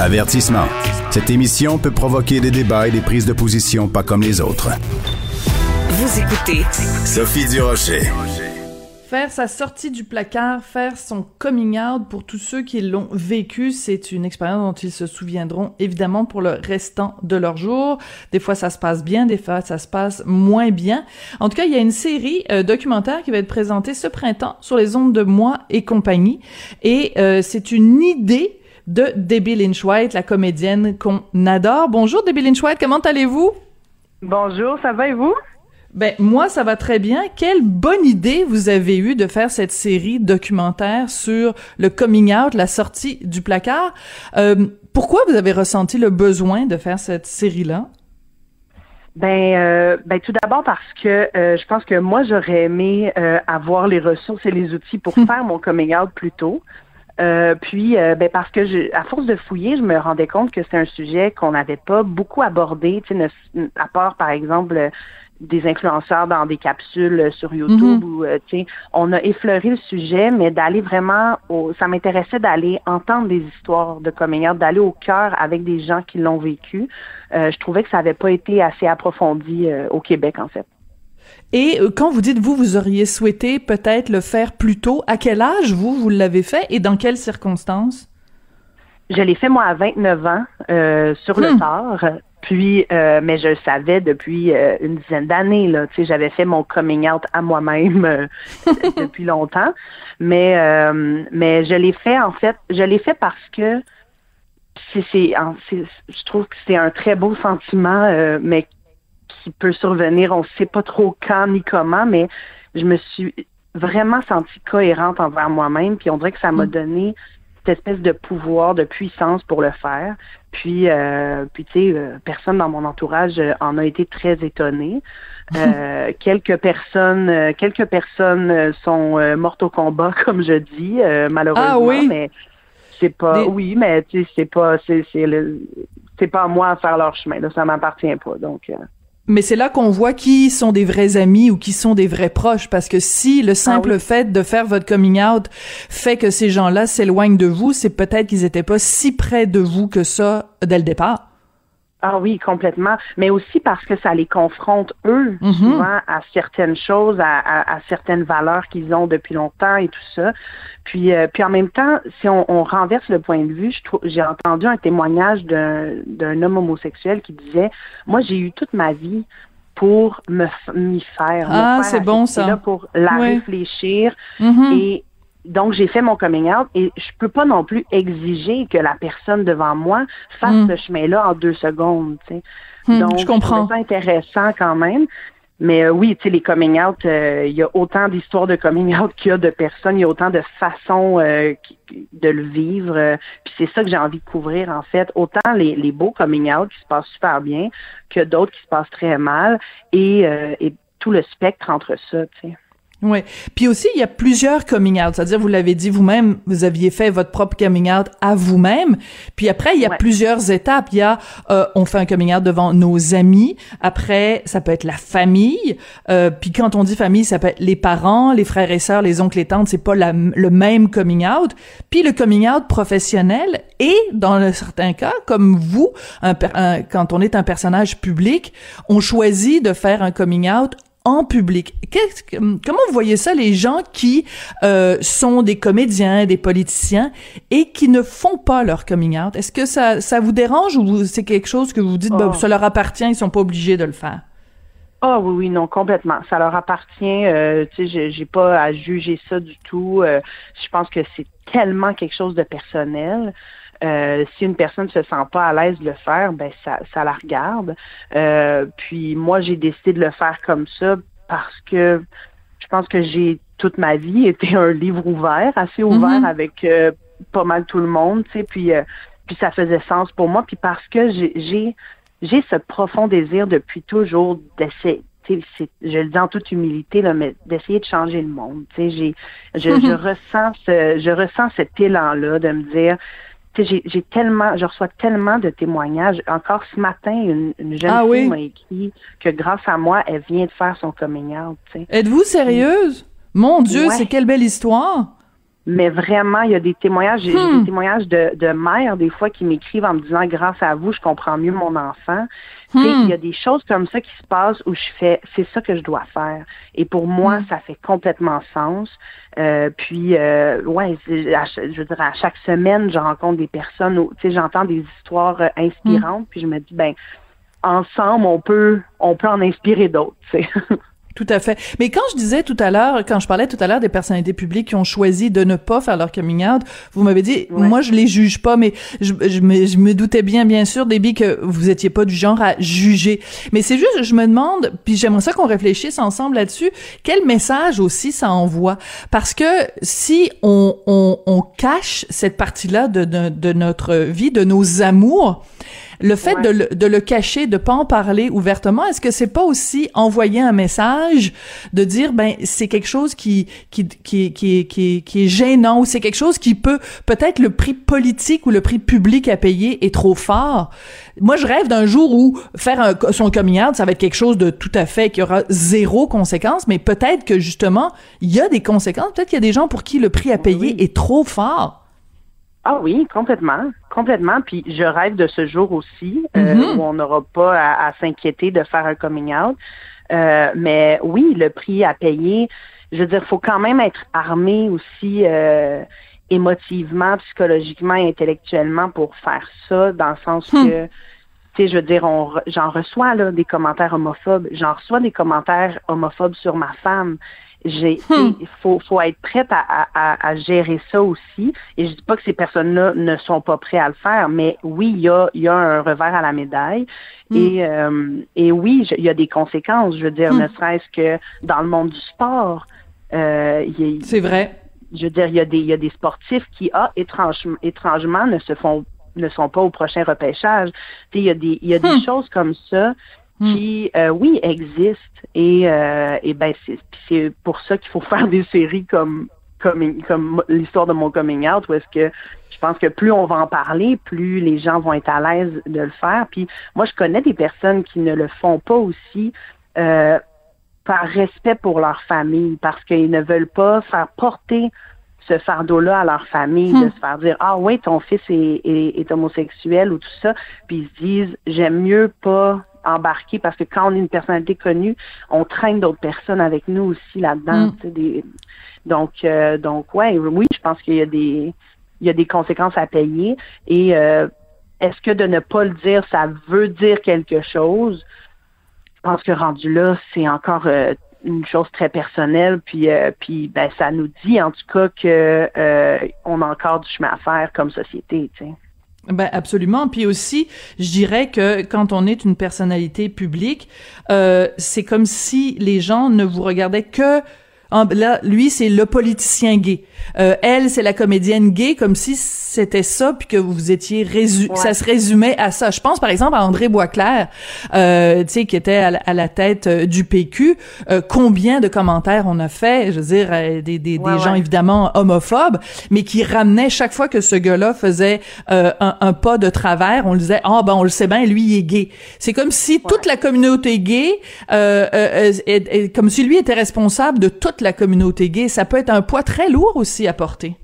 Avertissement. Cette émission peut provoquer des débats et des prises de position pas comme les autres. Vous écoutez Sophie Durocher. Faire sa sortie du placard, faire son coming out pour tous ceux qui l'ont vécu, c'est une expérience dont ils se souviendront évidemment pour le restant de leur jour. Des fois ça se passe bien, des fois ça se passe moins bien. En tout cas, il y a une série euh, documentaire qui va être présentée ce printemps sur les ondes de Moi et compagnie. Et euh, c'est une idée de Debbie Lynch White, la comédienne qu'on adore. Bonjour Debbie Lynch White, comment allez-vous? Bonjour, ça va et vous? Ben moi ça va très bien. Quelle bonne idée vous avez eue de faire cette série documentaire sur le coming out, la sortie du placard. Euh, pourquoi vous avez ressenti le besoin de faire cette série-là? Ben, euh, ben tout d'abord parce que euh, je pense que moi j'aurais aimé avoir les ressources et les outils pour faire mon coming out plus tôt. Euh, puis, euh, ben parce que je, à force de fouiller, je me rendais compte que c'est un sujet qu'on n'avait pas beaucoup abordé, à part par exemple des influenceurs dans des capsules sur YouTube Mhm. ou tu sais, on a effleuré le sujet, mais d'aller vraiment au, ça m'intéressait d'aller entendre des histoires de out, d'aller au cœur avec des gens qui l'ont vécu. Euh, je trouvais que ça n'avait pas été assez approfondi euh, au Québec en fait. Et euh, quand vous dites vous, vous auriez souhaité peut-être le faire plus tôt, à quel âge vous, vous l'avez fait et dans quelles circonstances? Je l'ai fait moi à 29 ans euh, sur le Hmm. tard. Puis, euh, mais je le savais depuis euh, une dizaine d'années. Là, tu sais, j'avais fait mon coming out à moi-même euh, depuis longtemps. Mais, mais je l'ai fait en fait. Je l'ai fait parce que c'est, je trouve que c'est un très beau sentiment, mais qui peut survenir. On ne sait pas trop quand ni comment, mais je me suis vraiment sentie cohérente envers moi-même. Puis on dirait que ça m'a Mm. donné cette espèce de pouvoir, de puissance pour le faire. Puis, euh, puis tu sais, euh, personne dans mon entourage euh, en a été très étonné. Euh, quelques personnes, quelques personnes sont mortes au combat, comme je dis, euh, malheureusement. Ah oui? Mais c'est pas, Des- oui, mais tu sais, c'est pas, c'est, c'est le, c'est pas à moi à faire leur chemin. Là, ça m'appartient pas. Donc, euh, Mais c'est là qu'on voit qui sont des vrais amis ou qui sont des vrais proches, parce que si le simple oui. fait de faire votre coming out fait que ces gens-là s'éloignent de vous, c'est peut-être qu'ils étaient pas si près de vous que ça dès le départ. Ah oui, complètement. Mais aussi parce que ça les confronte, eux, Mhm. souvent, à certaines choses, à, à- à certaines valeurs qu'ils ont depuis longtemps et tout ça. Puis, euh, puis en même temps, si on, on renverse le point de vue, j'ai entendu un témoignage d'un homme homosexuel qui disait, moi, j'ai eu toute ma vie pour me m'y faire. Ah, c'est bon, ça. là, pour la réfléchir Mhm. et donc, j'ai fait mon coming out et je peux pas non plus exiger que la personne devant moi fasse Mm. ce chemin-là en deux secondes, tu sais. Hmm, Donc, je comprends. ça intéressant quand même. Mais euh, oui, tu sais, les coming out, euh, il y a autant d'histoires de coming out qu'il y a de personnes, il y a autant de façons euh, de le vivre. Puis c'est ça que j'ai envie de couvrir, en fait. Autant les, les beaux coming out qui se passent super bien que d'autres qui se passent très mal et, et tout le spectre entre ça, tu sais. Oui. Puis aussi, il y a plusieurs coming out. C'est-à-dire, vous l'avez dit vous-même, vous aviez fait votre propre coming out à vous-même. Puis après, il y a Ouais. plusieurs étapes. Il y a, euh, on fait un coming out devant nos amis. Après, ça peut être la famille. Euh, puis quand on dit famille, ça peut être les parents, les frères et sœurs, les oncles et tantes. C'est pas la- le même coming out. Puis le coming out professionnel et dans un certain cas, comme vous, un per- un- quand on est un personnage public, on choisit de faire un coming out en public. Que- comment vous voyez ça, les gens qui euh, sont des comédiens, des politiciens et qui ne font pas leur coming out? Est-ce que ça, ça vous dérange ou c'est quelque chose que vous dites, ben, Oh. ça leur appartient, ils sont pas obligés de le faire? Ah oui, oui, non, complètement. Ça leur appartient. Euh, tu sais, j'ai- j'ai pas à juger ça du tout. Euh, je pense que c'est tellement quelque chose de personnel. Euh, si une personne se sent pas à l'aise de le faire, ben ça, ça la regarde. Euh, puis moi, j'ai décidé de le faire comme ça parce que je pense que j'ai toute ma vie été un livre ouvert, assez ouvert Mhm. avec euh, pas mal tout le monde, tu sais, puis puis ça faisait sens pour moi, puis parce que j'ai j'ai ce profond désir depuis toujours d'essayer je le dis en toute humilité là, mais d'essayer de changer le monde. Tu sais, j'ai, je, je ressens ce, je ressens cet élan là de me dire, j'ai tellement, je reçois tellement de témoignages. Encore ce matin, une, jeune ah fille m'a écrit que grâce à moi, elle vient de faire son coming out. Êtes-vous sérieuse? Mon Dieu, c'est quelle belle histoire! Mais vraiment, il y a des témoignages, j'ai des hmm. témoignages de, de mères des fois qui m'écrivent en me disant grâce à vous, je comprends mieux mon enfant. Hmm. Il y a des choses comme ça qui se passent où je fais c'est ça que je dois faire. Et pour moi, hmm. ça fait complètement sens. Euh, puis euh, ouais, je veux dire, à chaque semaine, je rencontre des personnes où tu sais, j'entends des histoires euh, inspirantes, puis je me dis ben ensemble, on peut on peut en inspirer d'autres. Tout à fait. Mais quand je disais tout à l'heure, quand je parlais tout à l'heure des personnalités publiques qui ont choisi de ne pas faire leur coming out, vous m'avez dit, moi je les juge pas, mais je, je, me, je, me, doutais bien, bien sûr, Déby, que vous étiez pas du genre à juger. Mais c'est juste, je me demande, puis j'aimerais ça qu'on réfléchisse ensemble là-dessus, quel message aussi ça envoie? Parce que si on, on, on cache cette partie-là de, de, de notre vie, de nos amours, le fait de, le, de le cacher, de pas en parler ouvertement, est-ce que c'est pas aussi envoyer un message de dire ben c'est quelque chose qui qui qui qui qui, qui est gênant ou c'est quelque chose qui peut peut-être le prix politique ou le prix public à payer est trop fort? Moi je rêve d'un jour où faire un, son coming out, ça va être quelque chose de tout à fait qui aura zéro conséquence, mais peut-être que justement il y a des conséquences, peut-être qu'il y a des gens pour qui le prix à payer est trop fort. Ah oui, complètement, complètement. Puis je rêve de ce jour aussi euh, mm-hmm. où on n'aura pas à, s'inquiéter de faire un coming out. Euh, mais oui, le prix à payer, je veux dire, faut quand même être armé aussi euh, émotivement, psychologiquement intellectuellement pour faire ça, dans le sens hmm. que tu sais, je veux dire, j'en reçois là des commentaires homophobes, j'en reçois des commentaires homophobes sur ma femme j'ai hmm. il faut, faut être prête à, à, à, gérer ça aussi. Et je dis pas que ces personnes-là ne sont pas prêtes à le faire, mais oui, il y a, il y a un revers à la médaille. Hmm. Et, euh, et oui, il y a des conséquences. Je veux dire, hmm. ne serait-ce que dans le monde du sport. Euh, C'est vrai. Je veux dire, il y a des, il y a des sportifs qui, ah, étrangement, étrangement, ne se font ne sont pas au prochain repêchage. Il y a des, il y a des choses comme ça Hmm. qui, euh, oui, existe. Et, euh, et ben, c'est pour ça qu'il faut faire des séries comme comme, comme l'histoire de mon coming out, où est-ce que je pense que plus on va en parler, plus les gens vont être à l'aise de le faire. Puis moi, je connais des personnes qui ne le font pas aussi euh, par respect pour leur famille, parce qu'ils ne veulent pas faire porter ce fardeau-là à leur famille, de hmm. se faire dire Ah oui, ton fils est, est, est homosexuel ou tout ça, puis ils se disent J'aime mieux pas embarquer parce que quand on est une personnalité connue, on traîne d'autres personnes avec nous aussi là-dedans. Mm. donc, euh, donc ouais, oui, je pense qu'il y a des il y a des conséquences à payer. Et euh, est-ce que de ne pas le dire, ça veut dire quelque chose? Je pense que rendu là, c'est encore euh, une chose très personnelle. Puis, puis ben, ça nous dit en tout cas que on a encore du chemin à faire comme société. Tu sais. Ben absolument. Puis aussi, je dirais que quand on est une personnalité publique, euh, c'est comme si les gens ne vous regardaient que là, lui, c'est le politicien gay. Euh, elle, c'est la comédienne gay, comme si c'était ça, puis que vous étiez résu ça se résumait à ça. Je pense par exemple à André Boisclair, euh, tu sais, qui était à la, tête euh, du PQ. Euh, combien de commentaires on a fait, je veux dire, euh, des, des, des gens évidemment homophobes, mais qui ramenaient chaque fois que ce gars-là faisait un, un, pas de travers, on le disait, ah ben on le sait bien, lui il est gay. C'est comme si toute la communauté gay, comme si lui était responsable de toute la communauté gay. Ça peut être un poids très lourd aussi à porter.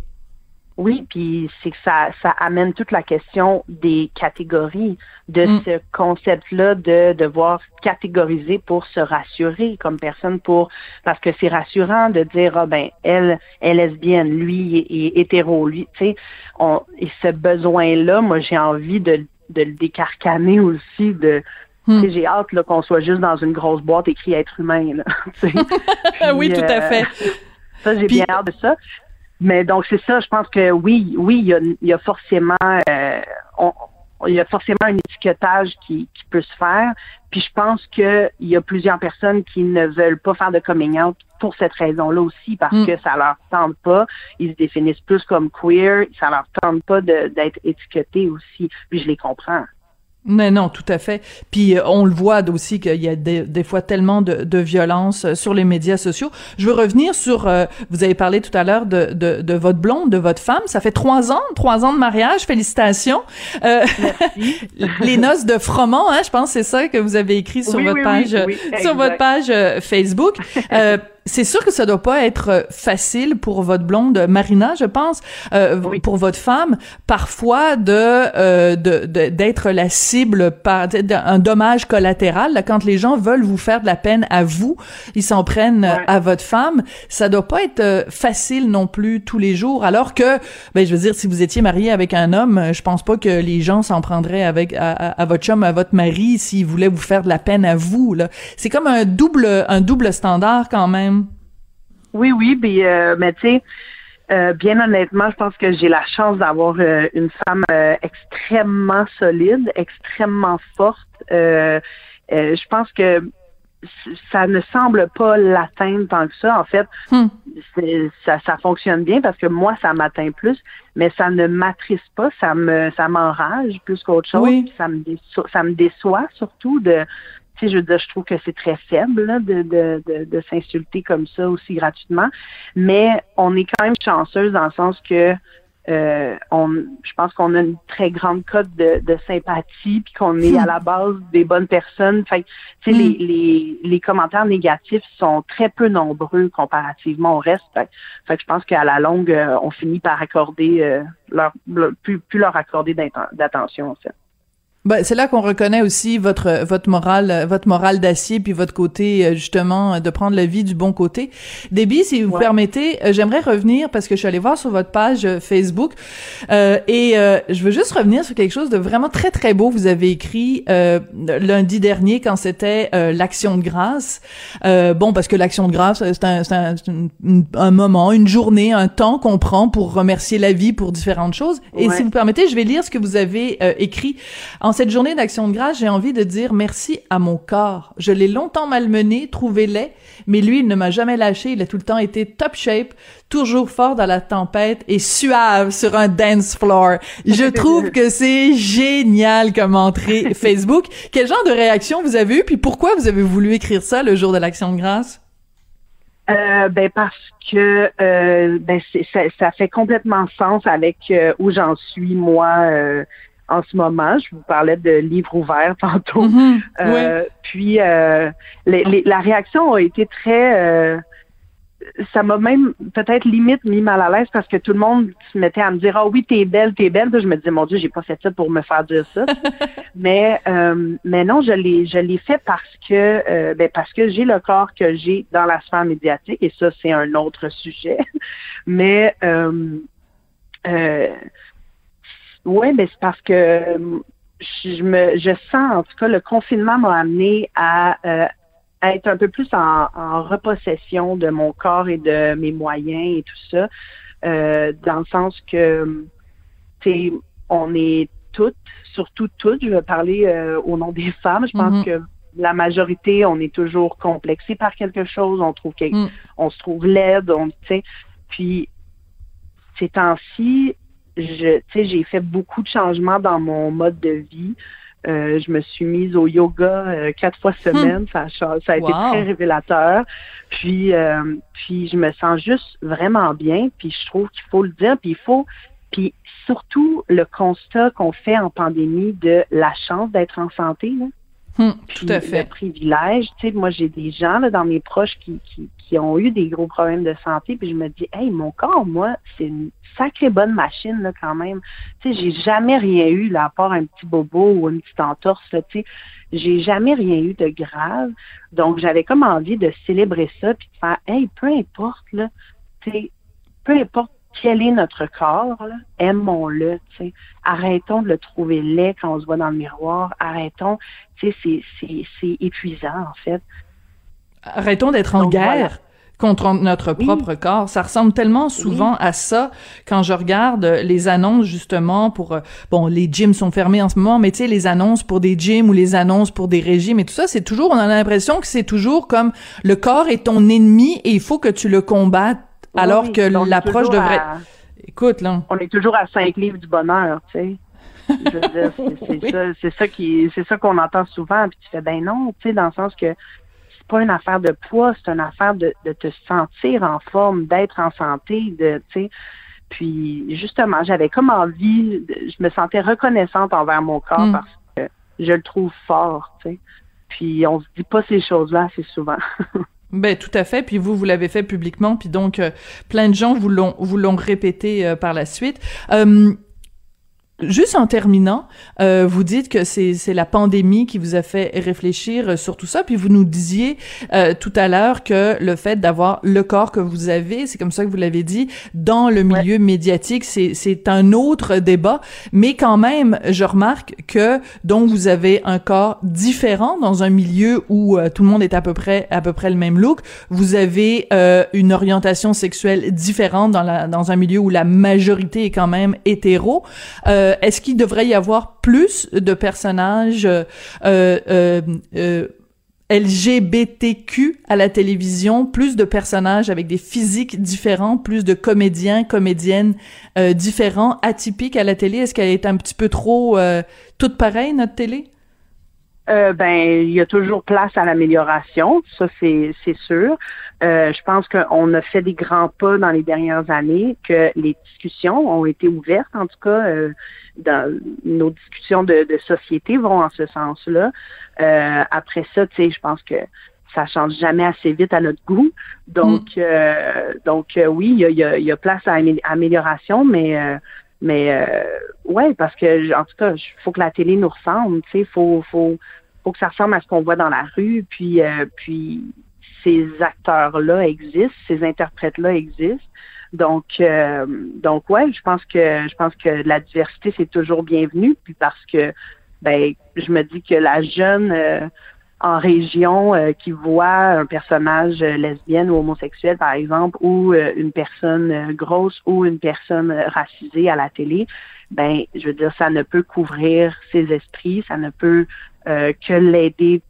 Oui, puis c'est que ça, ça amène toute la question des catégories, de mm. ce concept-là de devoir catégoriser pour se rassurer comme personne, pour parce que c'est rassurant de dire ah ben elle est lesbienne, lui est, hétéro, lui, tu sais, et ce besoin-là, moi j'ai envie de, de le décarcaner aussi, de Hmm. J'ai hâte qu'on soit juste dans une grosse boîte écrit être humain. Là, oui, tout à euh, fait. ça, j'ai bien hâte de ça. Mais donc, c'est ça, je pense que oui, oui, il y a, forcément... Euh, il y a forcément un étiquetage qui, qui peut se faire. Puis je pense qu'il y a plusieurs personnes qui ne veulent pas faire de coming out pour cette raison-là aussi, parce Mm. que ça leur tente pas. Ils se définissent plus comme queer. Ça leur tente pas d'être étiquetés aussi. Puis je les comprends. Mais non, tout à fait. Puis euh, on le voit aussi qu'il y a des, des fois tellement de, de violence euh, sur les médias sociaux. Je veux revenir sur, euh, vous avez parlé tout à l'heure de, de, de votre blonde, de votre femme. Ça fait trois ans, trois ans de mariage. Félicitations. Euh, les noces de froment, hein, je pense que c'est ça que vous avez écrit sur Oui, votre oui, page, oui, sur votre page euh, Facebook. Euh, c'est sûr que ça doit pas être euh, facile pour votre blonde Marina, je pense, euh, Oui. pour votre femme, parfois de euh, de- de- d'être la cible par d'un dommage collatéral. Là, quand les gens veulent vous faire de la peine à vous, ils s'en prennent euh, Ouais. à votre femme. Ça doit pas être euh, facile non plus tous les jours. Alors que, ben je veux dire, si vous étiez marié avec un homme, euh, je pense pas que les gens s'en prendraient avec à, à- à votre chum, à votre mari, s'il voulait vous faire de la peine à vous. Là, c'est comme un double un double standard quand même. Oui, oui, puis, euh, mais tu sais, euh, bien honnêtement, je pense que j'ai la chance d'avoir euh, une femme euh, extrêmement solide, extrêmement forte. Euh, euh, je pense que ça ne semble pas l'atteindre tant que ça. En fait, Hmm. ça, ça fonctionne bien parce que moi, ça m'atteint plus, mais ça ne m'attriste pas, ça me ça m'enrage plus qu'autre chose. Oui. Ça me déçoit, ça me déçoit surtout de tu sais, je veux dire, je trouve que c'est très faible là, de, de, de, de s'insulter comme ça aussi gratuitement. Mais on est quand même chanceuse dans le sens que euh, on, je pense qu'on a une très grande cote de, de sympathie, puis qu'on est à la base des bonnes personnes. Fait Hmm. les, les, les commentaires négatifs sont très peu nombreux comparativement au reste. Fait, que- fait que je pense qu'à la longue, euh, on finit par accorder euh, leur, leur- plus, plus leur accorder d'attention en fait. Ben, c'est là qu'on reconnaît aussi votre votre morale votre morale d'acier puis votre côté euh, justement euh, de prendre la vie du bon côté. Déby, si vous Ouais. permettez, euh, j'aimerais revenir parce que je suis allée voir sur votre page Facebook euh, et euh, je veux juste revenir sur quelque chose de vraiment très très beau. Vous avez écrit euh, lundi dernier quand c'était euh, l'action de grâce. Euh, bon parce que l'action de grâce c'est un c'est un, une- un moment, une journée, un temps qu'on prend pour remercier la vie pour différentes choses. Et Ouais. si vous permettez, je vais lire ce que vous avez euh, écrit en cette journée d'action de grâce, j'ai envie de dire merci à mon corps. Je l'ai longtemps malmené, trouvé laid, mais lui, il ne m'a jamais lâché. Il a tout le temps été top shape, toujours fort dans la tempête et suave sur un dance floor. Je trouve que c'est génial comme entrée Facebook. Quel genre de réaction vous avez eu, puis pourquoi vous avez voulu écrire ça le jour de l'action de grâce? Euh, ben parce que euh, ben ça, ça fait complètement sens avec euh, où j'en suis moi euh, en ce moment. Je vous parlais de livre ouvert tantôt. Mhm. Euh, Puis euh, les- les- la réaction a été très. euh, ça m'a même peut-être limite mis mal à l'aise parce que tout le monde se mettait à me dire ah oui t'es belle t'es belle Puis je me disais mon dieu j'ai pas fait ça pour me faire dire ça mais euh, mais non je l'ai je l'ai fait parce que euh, ben parce que j'ai le corps que j'ai dans la sphère médiatique et ça c'est un autre sujet mais euh, ouais ben c'est parce que euh, je me je sens en tout cas le confinement m'a amené à, euh, à être un peu plus en, en repossession de mon corps et de mes moyens et tout ça euh, dans le sens que tu sais on est toutes surtout toutes je vais parler euh, au nom des femmes je pense Mhm. que la majorité on est toujours complexé par quelque chose on trouve quelque, Mm. on se trouve laide on tu sais puis ces temps-ci je j'ai fait beaucoup de changements dans mon mode de vie euh, je me suis mise au yoga euh, quatre fois semaine. Ça, a cha- ça a été très révélateur. Puis, euh, puis je me sens juste vraiment bien. Puis je trouve qu'il faut le dire. Puis il faut, puis surtout le constat qu'on fait en pandémie de la chance d'être en santé. Là. Hum, Puis tout à le fait. privilège, tu sais, moi j'ai des gens là, dans mes proches qui, qui, qui ont eu des gros problèmes de santé, puis je me dis, hey, mon corps, moi, c'est une sacrée bonne machine là quand même. Tu sais, j'ai jamais rien eu là, à part un petit bobo ou une petite entorse, là, tu sais. J'ai jamais rien eu de grave. Donc j'avais comme envie de célébrer ça, puis de faire, hey, peu importe là, tu sais, peu importe quel est notre corps, aimons-le. Arrêtons de le trouver laid quand on se voit dans le miroir. Arrêtons, tu sais, c'est, c'est, c'est épuisant, en fait. Arrêtons d'être en guerre. voilà. contre notre propre corps. Ça ressemble tellement souvent à ça quand je regarde les annonces justement pour euh, bon les gyms sont fermés en ce moment, mais tu sais les annonces pour des gyms ou les annonces pour des régimes et tout ça, c'est toujours on a l'impression que c'est toujours comme le corps est ton ennemi et il faut que tu le combattes alors que l'approche devrait Écoute là, on est toujours à cinq livres du bonheur, tu sais. c'est ça, c'est ça qui, c'est ça qu'on entend souvent. Puis tu fais ben non, tu sais, dans le sens que pas une affaire de poids, c'est une affaire de, te sentir en forme, d'être en santé, de, tu sais. Puis justement, j'avais comme envie, je me sentais reconnaissante envers mon corps mm. parce que je le trouve fort, tu sais. Puis on se dit pas ces choses-là assez souvent. Ben tout à fait. Puis vous, vous l'avez fait publiquement. Puis donc, euh, plein de gens vous l'ont vous l'ont répété euh, par la suite. Euh, Juste en terminant, euh, vous dites que c'est c'est la pandémie qui vous a fait réfléchir sur tout ça, puis vous nous disiez euh, tout à l'heure que le fait d'avoir le corps que vous avez, c'est comme ça que vous l'avez dit, dans le milieu médiatique, c'est c'est un autre débat, mais quand même, je remarque que donc vous avez un corps différent dans un milieu où euh, tout le monde est à peu près à peu près le même look. Vous avez euh, une orientation sexuelle différente dans la dans un milieu où la majorité est quand même hétéro. Euh, euh, est-ce qu'il devrait y avoir plus de personnages euh, euh, LGBTQ à la télévision, plus de personnages avec des physiques différents, plus de comédiens, comédiennes différents, atypiques à la télé? Est-ce qu'elle est un petit peu trop toute pareille, notre télé? Ben, il y a toujours place à l'amélioration, ça c'est sûr. Euh, je pense qu'on a fait des grands pas dans les dernières années, que les discussions ont été ouvertes, en tout cas, euh, dans nos discussions de, société vont en ce sens-là. Euh, après ça, tu sais, je pense que ça change jamais assez vite à notre goût. Donc, mm. donc oui, il y a, y a, place à amélioration, mais mais ouais, parce que en tout cas, il faut que la télé nous ressemble. Tu sais, faut faut faut que ça ressemble à ce qu'on voit dans la rue. Puis puis ces acteurs-là existent, ces interprètes-là existent. Donc, euh, donc ouais, je pense que je pense que la diversité c'est toujours bienvenu. Puis parce que, ben, je me dis que la jeune euh, en région euh, qui voit un personnage lesbienne ou homosexuel, par exemple, ou une personne grosse ou une personne racisée à la télé, ben, je veux dire, ça ne peut couvrir ses esprits, ça ne peut que l'aider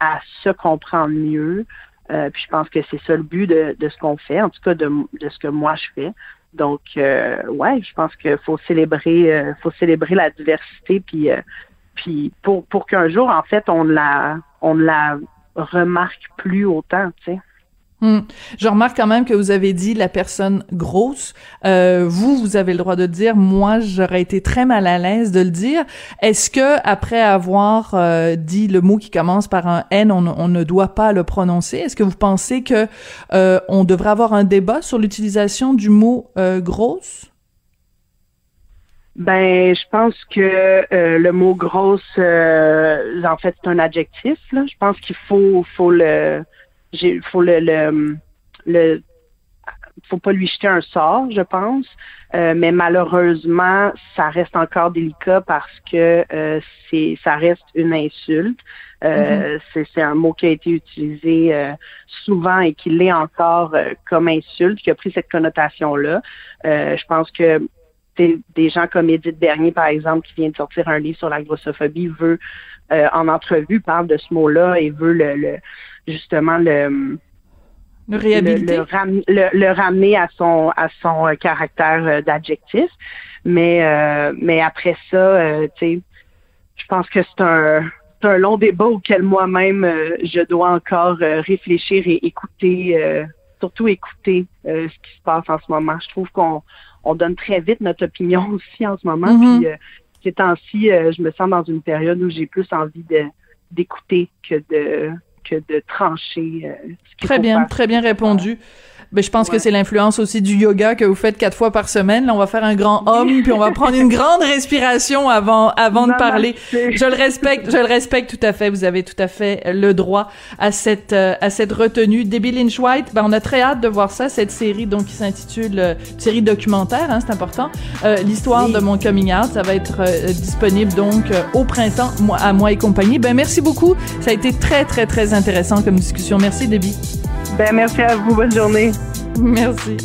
à se comprendre mieux, euh, puis je pense que c'est ça le but de, ce qu'on fait, en tout cas de, ce que moi je fais. Donc euh, ouais, je pense qu'il faut célébrer, euh, faut célébrer la diversité, puis puis pour pour qu'un jour en fait on la on la remarque plus autant, tu sais. Hmm. Je remarque quand même que vous avez dit la personne grosse. Euh, vous, vous avez le droit de dire. Moi, j'aurais été très mal à l'aise de le dire. Est-ce que après avoir euh, dit le mot qui commence par un N, on, ne doit pas le prononcer? Est-ce que vous pensez que euh, on devrait avoir un débat sur l'utilisation du mot grosse? Ben, je pense que le mot grosse, en fait, c'est un adjectif. Là. Je pense qu'il faut, faut le, il faut le, le, le faut pas lui jeter un sort, je pense. Euh, mais malheureusement, ça reste encore délicat parce que euh, c'est ça reste une insulte. Euh, mm-hmm. C'est un mot qui a été utilisé euh, souvent et qui l'est encore comme insulte, qui a pris cette connotation-là. je pense que des gens comme Edith Bernier, par exemple, qui vient de sortir un livre sur la grossophobie, veut en entrevue parle de ce mot-là et veut le justement le le ramener à son à son euh, caractère euh, d'adjectif. Mais euh, mais après ça, tu sais, je pense que c'est un un long débat auquel moi-même je dois encore réfléchir et écouter, surtout écouter ce qui se passe en ce moment. Je trouve qu'on on donne très vite notre opinion aussi en ce moment. Mm-hmm. Puis ces temps-ci, je me sens dans une période où j'ai plus envie de d'écouter que de que de trancher. Euh, très bien, très bien répondu. Ben, je pense que c'est l'influence aussi du yoga que vous faites quatre fois par semaine. Là, on va faire un grand homme, puis on va prendre une grande respiration avant avant de parler. Je le respecte, je le respecte tout à fait. Vous avez tout à fait le droit à cette euh, à cette retenue. Debbie Lynch White, ben on a très hâte de voir ça, cette série donc qui s'intitule euh, série documentaire, hein, c'est important. Euh, L'histoire de mon coming out, ça va être euh, disponible donc au printemps, moi à moi et compagnie. Ben merci beaucoup. Ça a été très très très intéressant comme discussion. Merci Debbie. Ben, merci à vous. Bonne journée. Merci.